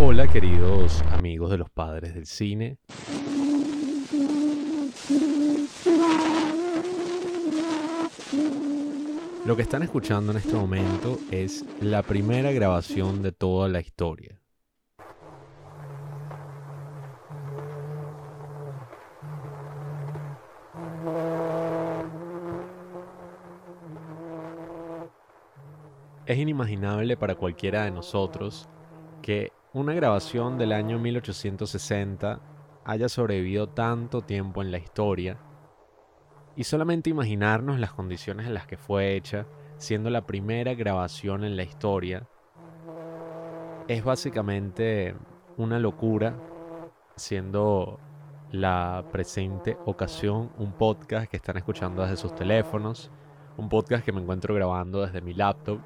Hola queridos amigos de los padres del cine. Lo que están escuchando en este momento es la primera grabación de toda la historia. Es inimaginable para cualquiera de nosotros que una grabación del año 1860 haya sobrevivido tanto tiempo en la historia y solamente imaginarnos las condiciones en las que fue hecha, siendo la primera grabación en la historia, es básicamente una locura, siendo la presente ocasión un podcast que están escuchando desde sus teléfonos, un podcast que me encuentro grabando desde mi laptop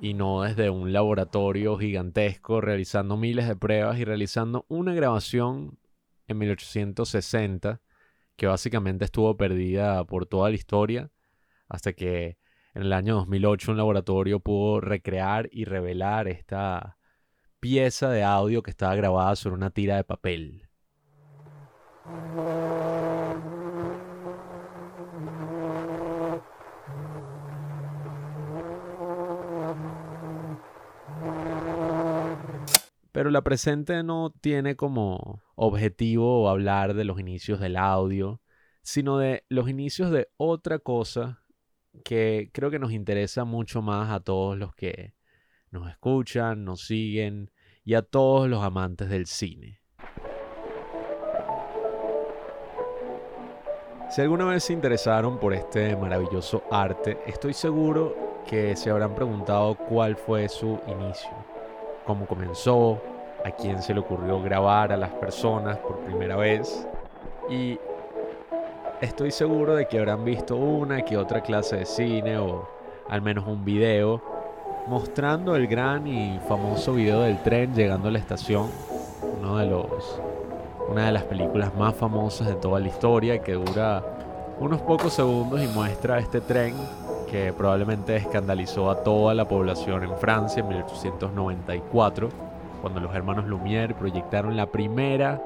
y no desde un laboratorio gigantesco realizando miles de pruebas y realizando una grabación en 1860 que básicamente estuvo perdida por toda la historia hasta que en el año 2008 un laboratorio pudo recrear y revelar esta pieza de audio que estaba grabada sobre una tira de papel. Pero la presente no tiene como objetivo hablar de los inicios del audio, sino de los inicios de otra cosa que creo que nos interesa mucho más a todos los que nos escuchan, nos siguen y a todos los amantes del cine. Si alguna vez se interesaron por este maravilloso arte, estoy seguro que se habrán preguntado cuál fue su inicio cómo comenzó, a quién se le ocurrió grabar a las personas por primera vez. Y estoy seguro de que habrán visto una que otra clase de cine o al menos un video mostrando el gran y famoso video del tren llegando a la estación, uno de los una de las películas más famosas de toda la historia que dura unos pocos segundos y muestra este tren que probablemente escandalizó a toda la población en Francia en 1894, cuando los hermanos Lumière proyectaron la primera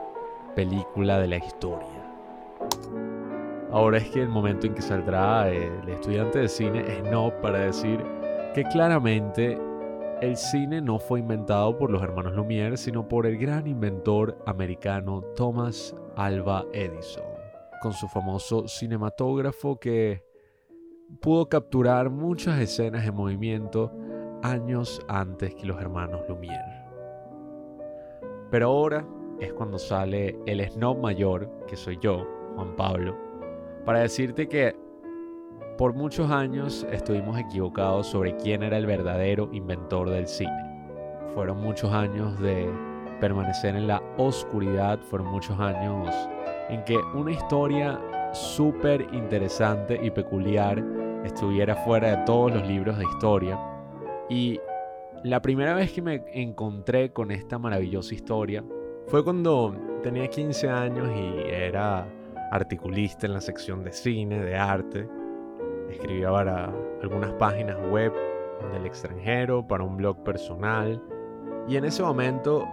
película de la historia. Ahora es que el momento en que saldrá el estudiante de cine es no para decir que claramente el cine no fue inventado por los hermanos Lumière, sino por el gran inventor americano Thomas Alva Edison, con su famoso cinematógrafo que pudo capturar muchas escenas en movimiento años antes que los hermanos Lumière. Pero ahora es cuando sale el snob mayor, que soy yo, Juan Pablo, para decirte que por muchos años estuvimos equivocados sobre quién era el verdadero inventor del cine. Fueron muchos años de permanecer en la oscuridad, fueron muchos años en que una historia súper interesante y peculiar estuviera fuera de todos los libros de historia. Y la primera vez que me encontré con esta maravillosa historia fue cuando tenía 15 años y era articulista en la sección de cine, de arte. Escribía para algunas páginas web del extranjero, para un blog personal. Y en ese momento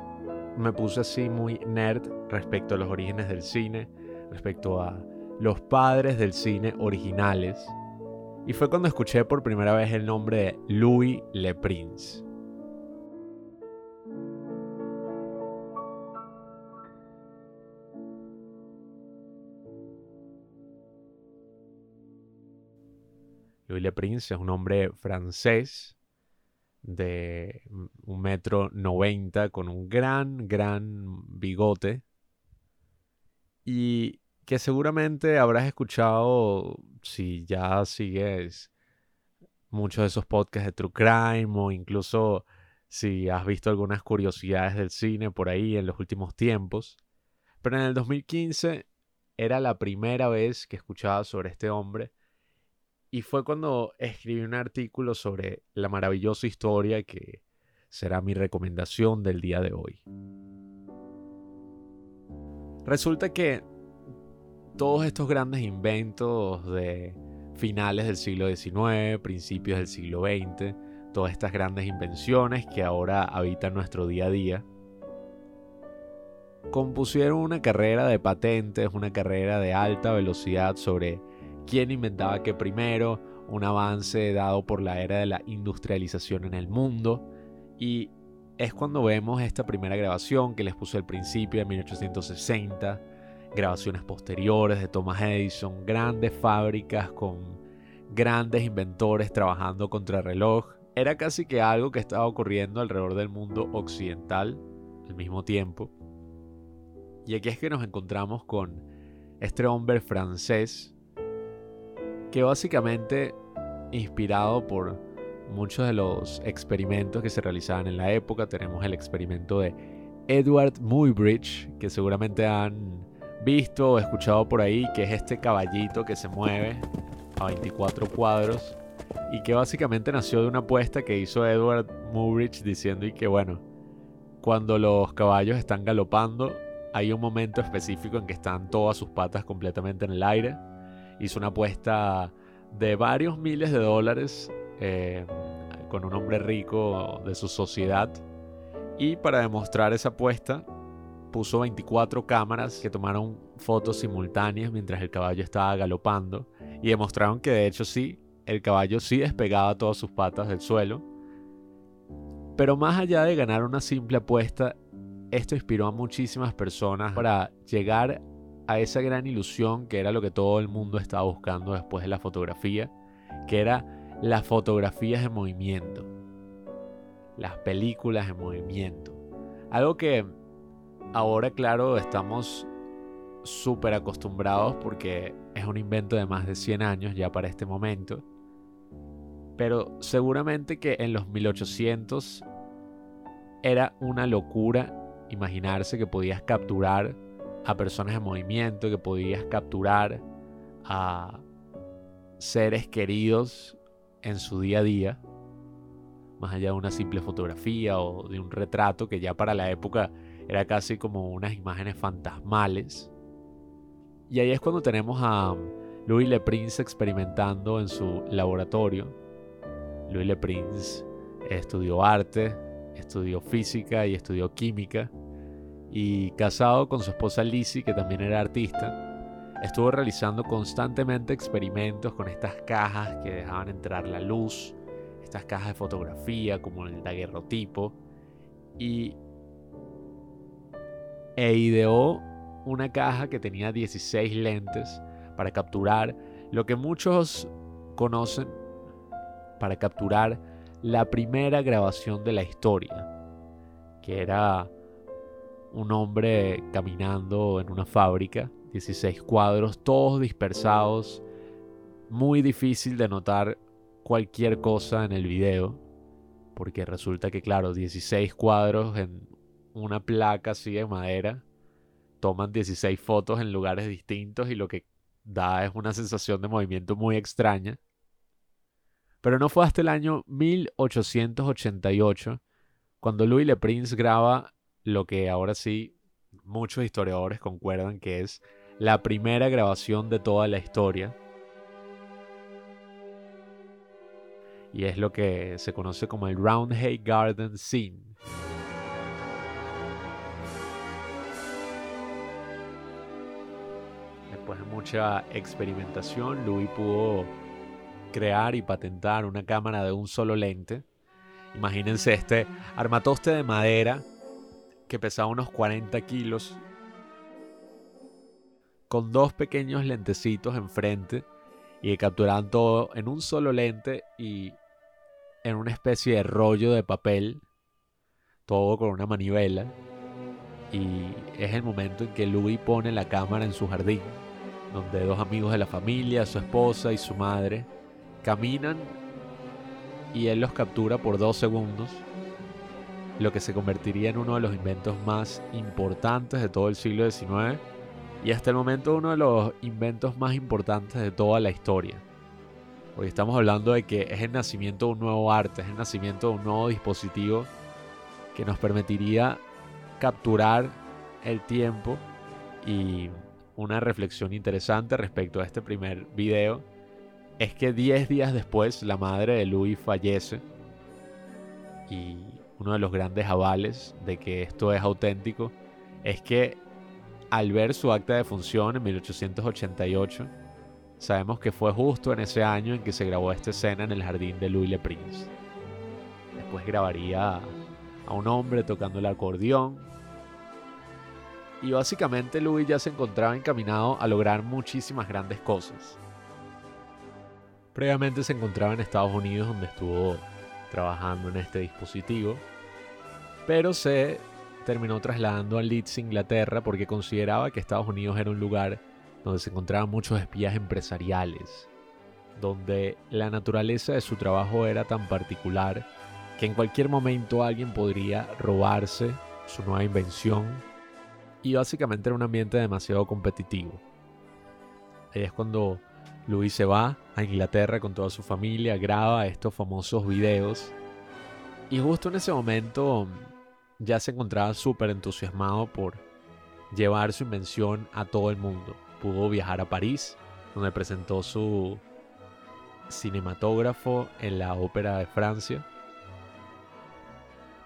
me puse así muy nerd respecto a los orígenes del cine, respecto a los padres del cine originales y fue cuando escuché por primera vez el nombre de Louis Le Prince. Louis Le Prince es un hombre francés de un metro noventa con un gran, gran bigote y que seguramente habrás escuchado si ya sigues muchos de esos podcasts de True Crime o incluso si has visto algunas curiosidades del cine por ahí en los últimos tiempos. Pero en el 2015 era la primera vez que escuchaba sobre este hombre y fue cuando escribí un artículo sobre la maravillosa historia que será mi recomendación del día de hoy. Resulta que todos estos grandes inventos de finales del siglo XIX, principios del siglo XX, todas estas grandes invenciones que ahora habitan nuestro día a día, compusieron una carrera de patentes, una carrera de alta velocidad sobre quién inventaba qué primero, un avance dado por la era de la industrialización en el mundo. Y es cuando vemos esta primera grabación que les puse al principio de 1860, grabaciones posteriores de Thomas Edison, grandes fábricas con grandes inventores trabajando contra reloj. Era casi que algo que estaba ocurriendo alrededor del mundo occidental al mismo tiempo. Y aquí es que nos encontramos con este hombre francés que básicamente inspirado por muchos de los experimentos que se realizaban en la época, tenemos el experimento de Edward Muybridge, que seguramente han visto o escuchado por ahí, que es este caballito que se mueve a 24 cuadros y que básicamente nació de una apuesta que hizo Edward Muybridge diciendo y que bueno, cuando los caballos están galopando hay un momento específico en que están todas sus patas completamente en el aire. Hizo una apuesta de varios miles de dólares eh, con un hombre rico de su sociedad. Y para demostrar esa apuesta, puso 24 cámaras que tomaron fotos simultáneas mientras el caballo estaba galopando y demostraron que de hecho sí, el caballo sí despegaba todas sus patas del suelo. Pero más allá de ganar una simple apuesta, esto inspiró a muchísimas personas para llegar a esa gran ilusión que era lo que todo el mundo estaba buscando después de la fotografía, que era las fotografías en movimiento, las películas en movimiento. Algo que ahora, claro, estamos súper acostumbrados porque es un invento de más de 100 años ya para este momento. Pero seguramente que en los 1800 era una locura imaginarse que podías capturar a personas en movimiento, que podías capturar a seres queridos en su día a día, más allá de una simple fotografía o de un retrato que ya para la época era casi como unas imágenes fantasmales. Y ahí es cuando tenemos a Louis Le Prince experimentando en su laboratorio. Louis Le Prince estudió arte, estudió física y estudió química. Y casado con su esposa Lizzie, que también era artista, estuvo realizando constantemente experimentos con estas cajas que dejaban entrar la luz, estas cajas de fotografía como el daguerrotipo. Y e ideó una caja que tenía 16 lentes para capturar lo que muchos conocen para capturar la primera grabación de la historia, que era un hombre caminando en una fábrica, 16 cuadros, todos dispersados, muy difícil de notar cualquier cosa en el video, porque resulta que, claro, 16 cuadros en una placa así de madera, toman 16 fotos en lugares distintos y lo que da es una sensación de movimiento muy extraña. Pero no fue hasta el año 1888 cuando Louis Le Prince graba lo que ahora sí muchos historiadores concuerdan que es la primera grabación de toda la historia. Y es lo que se conoce como el Roundhay Garden Scene. Después de mucha experimentación, Louis pudo crear y patentar una cámara de un solo lente. Imagínense este armatoste de madera que pesaba unos 40 kilos, con dos pequeños lentecitos enfrente y capturaban todo en un solo lente y en una especie de rollo de papel, todo con una manivela. Y es el momento en que Louis pone la cámara en su jardín donde dos amigos de la familia, su esposa y su madre, caminan y él los captura por dos segundos, lo que se convertiría en uno de los inventos más importantes de todo el siglo XIX y hasta el momento uno de los inventos más importantes de toda la historia. Porque estamos hablando de que es el nacimiento de un nuevo arte, es el nacimiento de un nuevo dispositivo que nos permitiría capturar el tiempo y una reflexión interesante respecto a este primer video es que 10 días después la madre de Louis fallece y uno de los grandes avales de que esto es auténtico es que al ver su acta de función en 1888, sabemos que fue justo en ese año en que se grabó esta escena en el jardín de Louis Le Prince. Después grabaría a un hombre tocando el acordeón. Y básicamente Louis ya se encontraba encaminado a lograr muchísimas grandes cosas. Previamente se encontraba en Estados Unidos donde estuvo trabajando en este dispositivo, pero se terminó trasladando a Leeds, Inglaterra, porque consideraba que Estados Unidos era un lugar donde se encontraban muchos espías empresariales, donde la naturaleza de su trabajo era tan particular que en cualquier momento alguien podría robarse su nueva invención y básicamente era un ambiente demasiado competitivo. Ahí es cuando Luis se va a Inglaterra con toda su familia, graba estos famosos videos y justo en ese momento ya se encontraba súper entusiasmado por llevar su invención a todo el mundo. Pudo viajar a París, donde presentó su cinematógrafo en la Ópera de Francia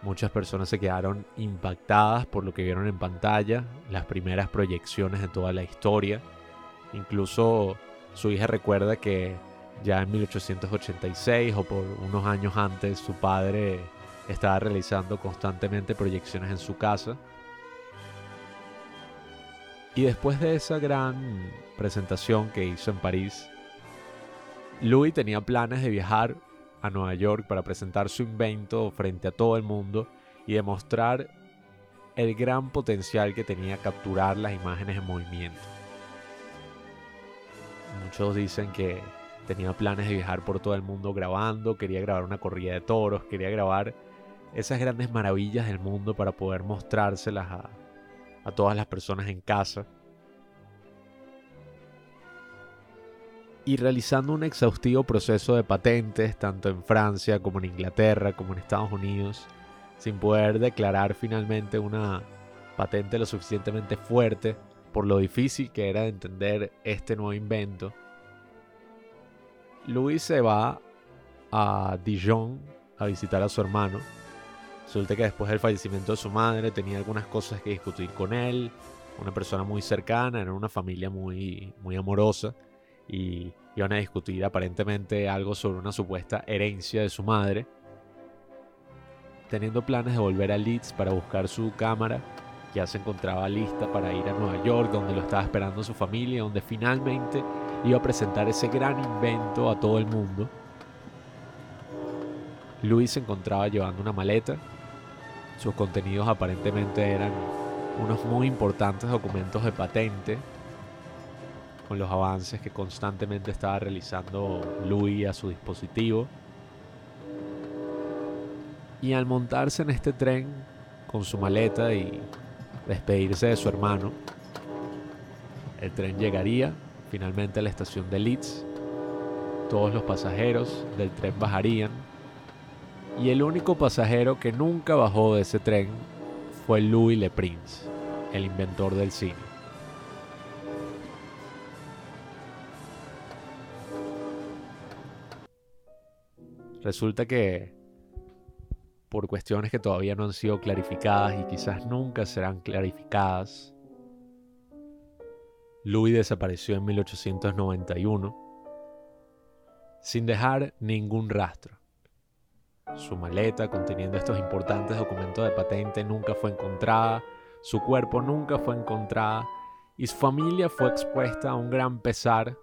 Muchas personas se quedaron impactadas por lo que vieron en pantalla, las primeras proyecciones de toda la historia. Incluso su hija recuerda que ya en 1886 o por unos años antes su padre estaba realizando constantemente proyecciones en su casa. Y después de esa gran presentación que hizo en París, Louis tenía planes de viajar a Nueva York para presentar su invento frente a todo el mundo y demostrar el gran potencial que tenía capturar las imágenes en movimiento. Muchos dicen que tenía planes de viajar por todo el mundo grabando, quería grabar una corrida de toros, quería grabar esas grandes maravillas del mundo para poder mostrárselas a, a todas las personas en casa. Y realizando un exhaustivo proceso de patentes tanto en Francia como en Inglaterra como en Estados Unidos, sin poder declarar finalmente una patente lo suficientemente fuerte por lo difícil que era de entender este nuevo invento. Louis se va a Dijon a visitar a su hermano. Resulta que después del fallecimiento de su madre tenía algunas cosas que discutir con él, una persona muy cercana, era una familia muy, muy amorosa y iban a discutir aparentemente algo sobre una supuesta herencia de su madre. Teniendo planes de volver a Leeds para buscar su cámara, ya se encontraba lista para ir a Nueva York, donde lo estaba esperando su familia, donde finalmente iba a presentar ese gran invento a todo el mundo. Luis se encontraba llevando una maleta. Sus contenidos aparentemente eran unos muy importantes documentos de patente con los avances que constantemente estaba realizando Louis a su dispositivo. Y al montarse en este tren con su maleta y despedirse de su hermano, el tren llegaría finalmente a la estación de Leeds. Todos los pasajeros del tren bajarían. Y el único pasajero que nunca bajó de ese tren fue Louis Le Prince, el inventor del cine. Resulta que por cuestiones que todavía no han sido clarificadas y quizás nunca serán clarificadas, Louis desapareció en 1891 sin dejar ningún rastro. Su maleta conteniendo estos importantes documentos de patente nunca fue encontrada, su cuerpo nunca fue encontrada y su familia fue expuesta a un gran pesar,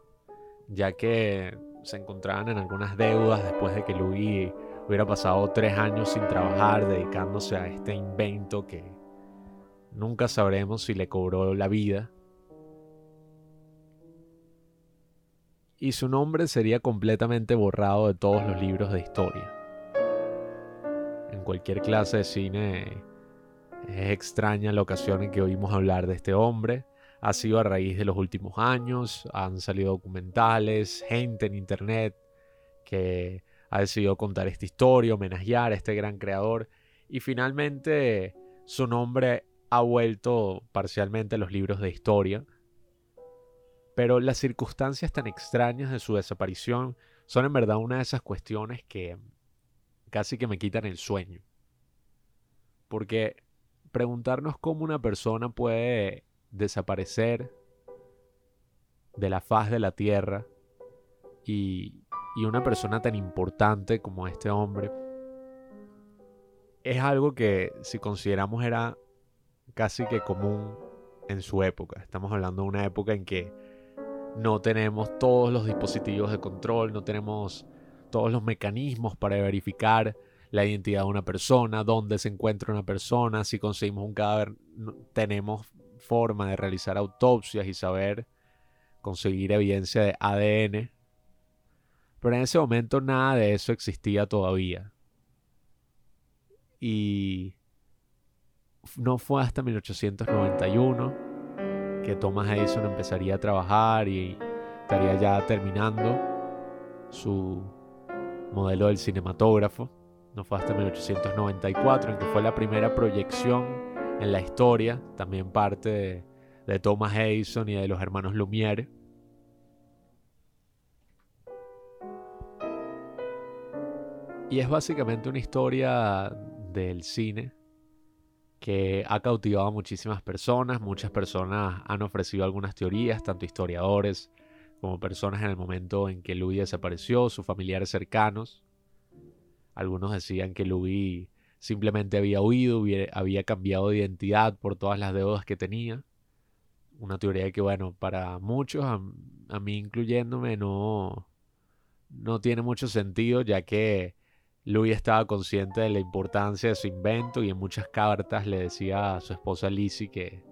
ya que se encontraban en algunas deudas después de que Louis hubiera pasado tres años sin trabajar dedicándose a este invento que nunca sabremos si le cobró la vida. Y su nombre sería completamente borrado de todos los libros de historia. En cualquier clase de cine es extraña la ocasión en que oímos hablar de este hombre ha sido a raíz de los últimos años, han salido documentales, gente en internet que ha decidido contar esta historia, homenajear a este gran creador y finalmente su nombre ha vuelto parcialmente a los libros de historia. Pero las circunstancias tan extrañas de su desaparición son en verdad una de esas cuestiones que casi que me quitan el sueño. Porque preguntarnos cómo una persona puede desaparecer de la faz de la tierra y, y una persona tan importante como este hombre es algo que si consideramos era casi que común en su época. Estamos hablando de una época en que no tenemos todos los dispositivos de control, no tenemos todos los mecanismos para verificar la identidad de una persona, dónde se encuentra una persona, si conseguimos un cadáver, tenemos forma de realizar autopsias y saber conseguir evidencia de ADN. Pero en ese momento nada de eso existía todavía. Y no fue hasta 1891 que Thomas Edison empezaría a trabajar y estaría ya terminando su modelo del cinematógrafo. No fue hasta 1894 en que fue la primera proyección en la historia, también parte de, Thomas Edison y de los hermanos Lumière. Y es básicamente una historia del cine que ha cautivado a muchísimas personas. Muchas personas han ofrecido algunas teorías, tanto historiadores como personas en el momento en que Louis desapareció, sus familiares cercanos. Algunos decían que Louis simplemente había huido, había cambiado de identidad por todas las deudas que tenía. Una teoría que, bueno, para muchos, a, mí incluyéndome, no, no tiene mucho sentido, ya que Louis estaba consciente de la importancia de su invento y en muchas cartas le decía a su esposa Lizzie que,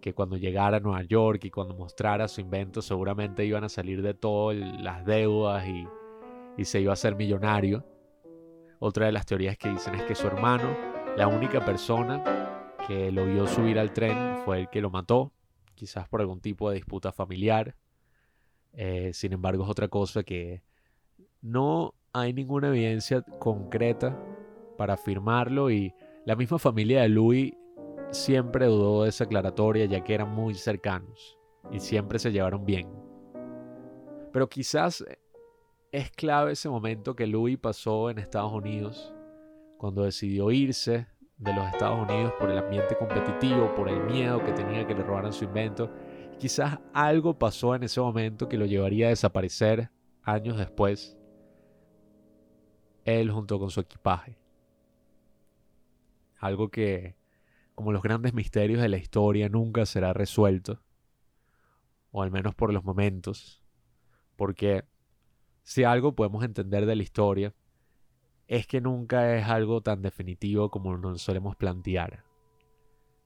que cuando llegara a Nueva York y cuando mostrara su invento seguramente iban a salir de todas las deudas y, y se iba a ser millonario. Otra de las teorías que dicen es que su hermano, la única persona que lo vio subir al tren fue el que lo mató, quizás por algún tipo de disputa familiar. Eh, sin embargo, es otra cosa que no hay ninguna evidencia concreta para afirmarlo y la misma familia de Louis siempre dudó de esa aclaratoria ya que eran muy cercanos y siempre se llevaron bien. Pero quizás es clave ese momento que Louis pasó en Estados Unidos cuando decidió irse de los Estados Unidos por el ambiente competitivo, por el miedo que tenía que le robaran su invento. Quizás algo pasó en ese momento que lo llevaría a desaparecer años después él junto con su equipaje. Algo que, como los grandes misterios de la historia, nunca será resuelto, o al menos por los momentos, porque si algo podemos entender de la historia, es que nunca es algo tan definitivo como nos solemos plantear,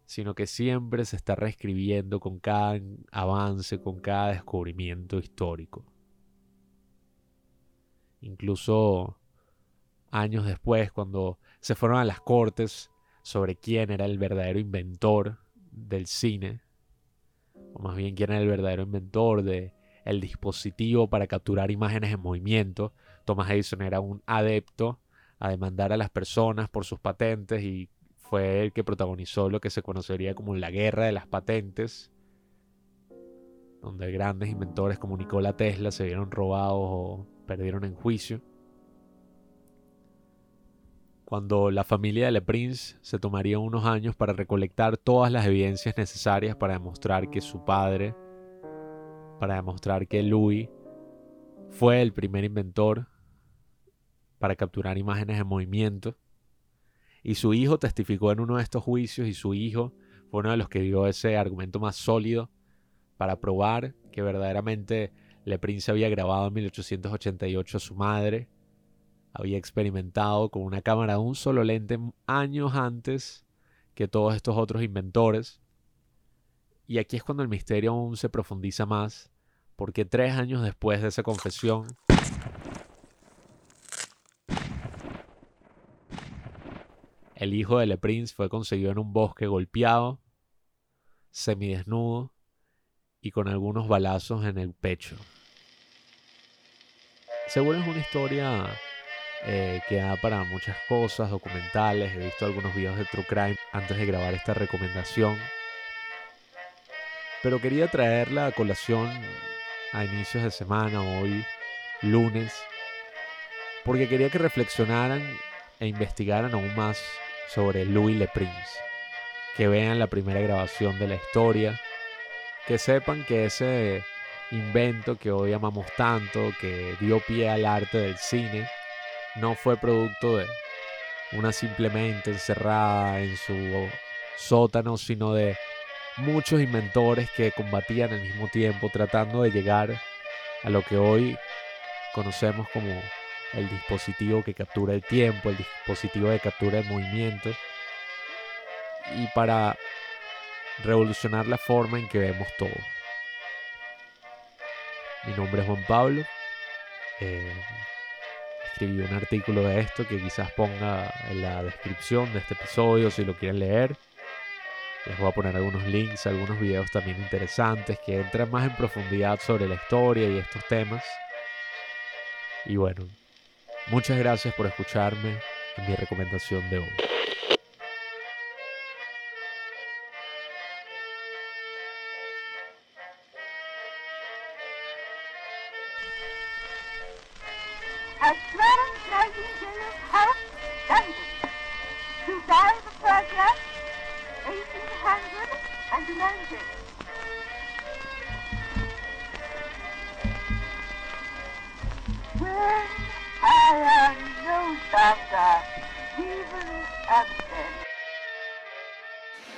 sino que siempre se está reescribiendo con cada avance, con cada descubrimiento histórico. Incluso años después, cuando se fueron a las cortes sobre quién era el verdadero inventor del cine, o más bien quién era el verdadero inventor de el dispositivo para capturar imágenes en movimiento. Thomas Edison era un adepto a demandar a las personas por sus patentes y fue el que protagonizó lo que se conocería como la guerra de las patentes, donde grandes inventores como Nikola Tesla se vieron robados o perdieron en juicio cuando la familia de Le Prince se tomaría unos años para recolectar todas las evidencias necesarias para demostrar que su padre, para demostrar que Louis fue el primer inventor para capturar imágenes en movimiento. Y su hijo testificó en uno de estos juicios y su hijo fue uno de los que dio ese argumento más sólido para probar que verdaderamente Le Prince había grabado en 1888 a su madre había experimentado con una cámara de un solo lente años antes que todos estos otros inventores. Y aquí es cuando el misterio aún se profundiza más, porque tres años después de esa confesión, el hijo de Le Prince fue conseguido en un bosque golpeado, semidesnudo y con algunos balazos en el pecho. Seguro es una historia eh, que da para muchas cosas, documentales. He visto algunos videos de True Crime antes de grabar esta recomendación. Pero quería traerla a colación a inicios de semana, hoy, lunes, porque quería que reflexionaran e investigaran aún más sobre Louis Le Prince. Que vean la primera grabación de la historia, que sepan que ese invento que hoy amamos tanto, que dio pie al arte del cine, no fue producto de una simplemente encerrada en su sótano, sino de muchos inventores que combatían al mismo tiempo tratando de llegar a lo que hoy conocemos como el dispositivo que captura el tiempo, el dispositivo de captura del movimiento, y para revolucionar la forma en que vemos todo. Mi nombre es Juan Pablo. Eh, escribí un artículo de esto que quizás ponga en la descripción de este episodio si lo quieren leer. Les voy a poner algunos links, algunos videos también interesantes que entran más en profundidad sobre la historia y estos temas. Y bueno, muchas gracias por escucharme en mi recomendación de hoy.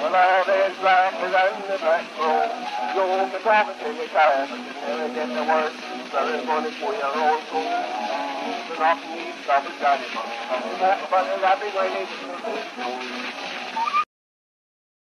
Well, all that's right is on the back road. You're the clock in the car, but you never get the word. Sorry, money for your old soul. The knock needs, I'll be. I'm not a to lobby when it's